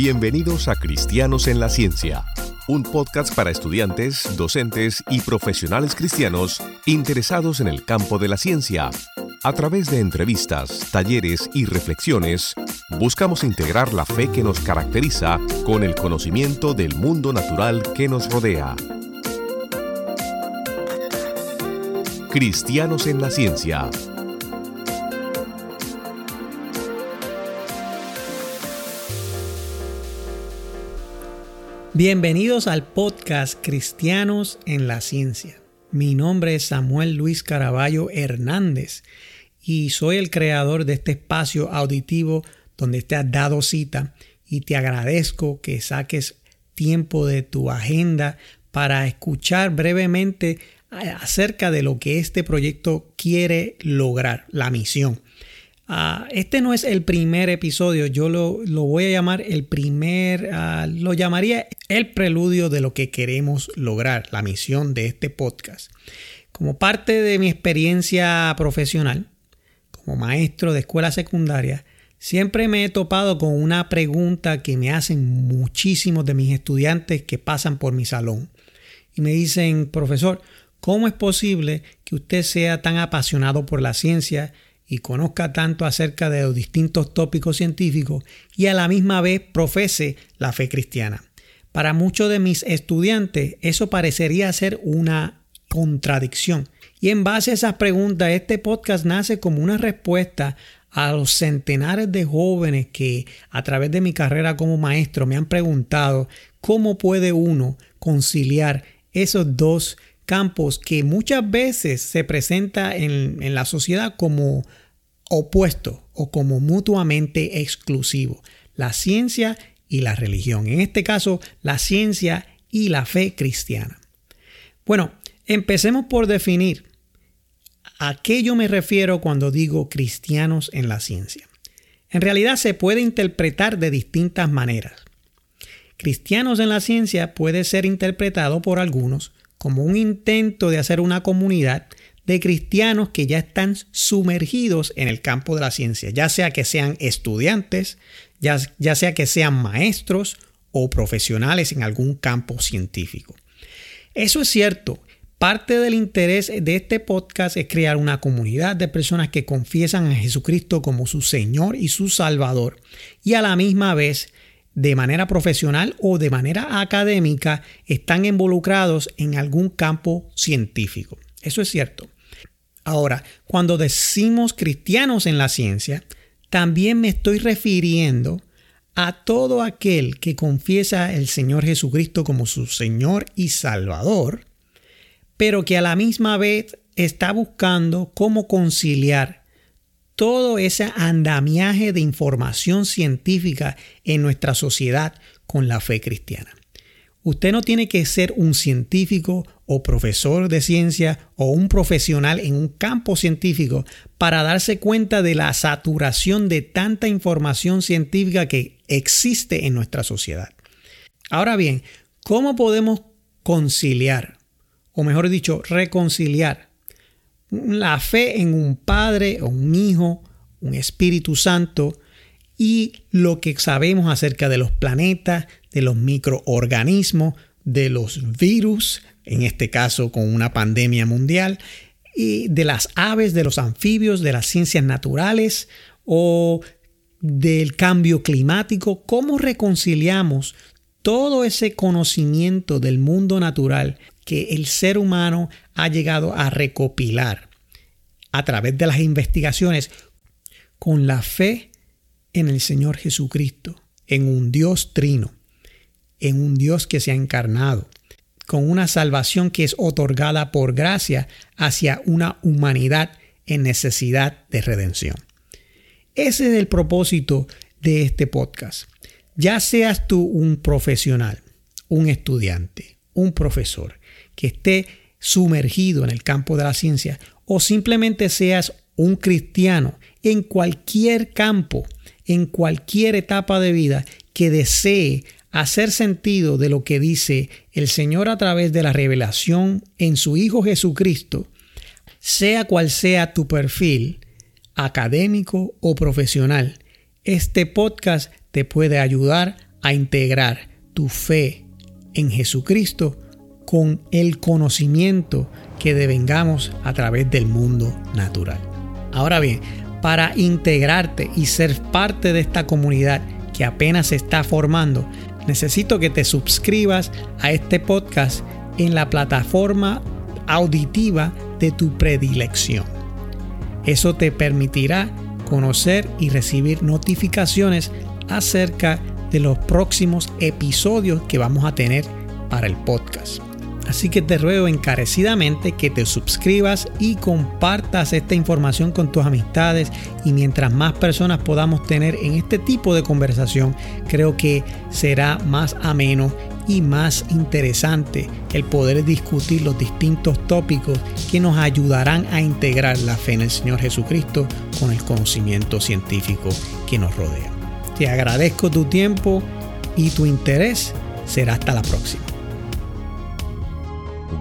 Bienvenidos a Cristianos en la Ciencia, un podcast para estudiantes, docentes y profesionales cristianos interesados en el campo de la ciencia. A través de entrevistas, talleres y reflexiones, buscamos integrar la fe que nos caracteriza con el conocimiento del mundo natural que nos rodea. Cristianos en la Ciencia Bienvenidos al podcast Cristianos en la Ciencia. Mi nombre es Samuel Luis Caraballo Hernández y soy el creador de este espacio auditivo donde te has dado cita y te agradezco que saques tiempo de tu agenda para escuchar brevemente acerca de lo que este proyecto quiere lograr, la misión. Ah, este no es el primer episodio, yo lo, voy a llamar el primer, ah, lo llamaría el preludio de lo que queremos lograr, la misión de este podcast. Como parte de mi experiencia profesional, como maestro de escuela secundaria, siempre me he topado con una pregunta que me hacen muchísimos de mis estudiantes que pasan por mi salón. Y me dicen, profesor, ¿cómo es posible que usted sea tan apasionado por la ciencia y conozca tanto acerca de los distintos tópicos científicos y a la misma vez profese la fe cristiana. Para muchos de mis estudiantes eso parecería ser una contradicción. Y en base a esas preguntas, este podcast nace como una respuesta a los centenares de jóvenes que a través de mi carrera como maestro me han preguntado cómo puede uno conciliar esos dos campos que muchas veces se presenta en, en la sociedad como opuesto o como mutuamente exclusivo, la ciencia y la religión. En este caso, la ciencia y la fe cristiana. Bueno, empecemos por definir a qué yo me refiero cuando digo cristianos en la ciencia. En realidad se puede interpretar de distintas maneras. Cristianos en la ciencia puede ser interpretado por algunos como un intento de hacer una comunidad de cristianos que ya están sumergidos en el campo de la ciencia, ya sea que sean estudiantes, ya, sea que sean maestros o profesionales en algún campo científico. Eso es cierto. Parte del interés de este podcast es crear una comunidad de personas que confiesan a Jesucristo como su Señor y su Salvador y a la misma vez de manera profesional o de manera académica están involucrados en algún campo científico. Eso es cierto. Ahora, cuando decimos cristianos en la ciencia, también me estoy refiriendo a todo aquel que confiesa el Señor Jesucristo como su Señor y Salvador, pero que a la misma vez está buscando cómo conciliar todo ese andamiaje de información científica en nuestra sociedad con la fe cristiana. Usted no tiene que ser un científico o profesor de ciencia o un profesional en un campo científico para darse cuenta de la saturación de tanta información científica que existe en nuestra sociedad. Ahora bien, ¿cómo podemos conciliar, o mejor dicho, reconciliar la fe en un Padre o un Hijo, un Espíritu Santo y lo que sabemos acerca de los planetas, de los microorganismos, de los virus, en este caso con una pandemia mundial, y de las aves, de los anfibios, de las ciencias naturales o del cambio climático, cómo reconciliamos todo ese conocimiento del mundo natural que el ser humano ha llegado a recopilar a través de las investigaciones con la fe en el Señor Jesucristo, en un Dios trino, en un Dios que se ha encarnado, con una salvación que es otorgada por gracia hacia una humanidad en necesidad de redención. Ese es el propósito de este podcast. Ya seas tú un profesional, un estudiante, un profesor, que esté sumergido en el campo de la ciencia o simplemente seas un cristiano en cualquier campo, en cualquier etapa de vida que desee hacer sentido de lo que dice el Señor a través de la revelación en su Hijo Jesucristo, sea cual sea tu perfil, académico o profesional, este podcast te puede ayudar a integrar tu fe en Jesucristo con el conocimiento que devengamos a través del mundo natural. Ahora bien, para integrarte y ser parte de esta comunidad que apenas se está formando, necesito que te suscribas a este podcast en la plataforma auditiva de tu predilección. Eso te permitirá conocer y recibir notificaciones acerca de los próximos episodios que vamos a tener para el podcast. Así que te ruego encarecidamente que te suscribas y compartas esta información con tus amistades y mientras más personas podamos tener en este tipo de conversación, creo que será más ameno y más interesante el poder discutir los distintos tópicos que nos ayudarán a integrar la fe en el Señor Jesucristo con el conocimiento científico que nos rodea. Te agradezco tu tiempo y tu interés. Será hasta la próxima.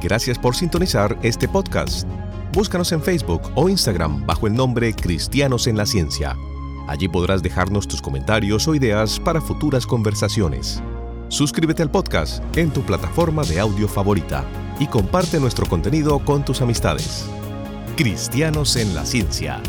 Gracias por sintonizar este podcast. Búscanos en Facebook o Instagram bajo el nombre Cristianos en la Ciencia. Allí podrás dejarnos tus comentarios o ideas para futuras conversaciones. Suscríbete al podcast en tu plataforma de audio favorita y comparte nuestro contenido con tus amistades. Cristianos en la Ciencia.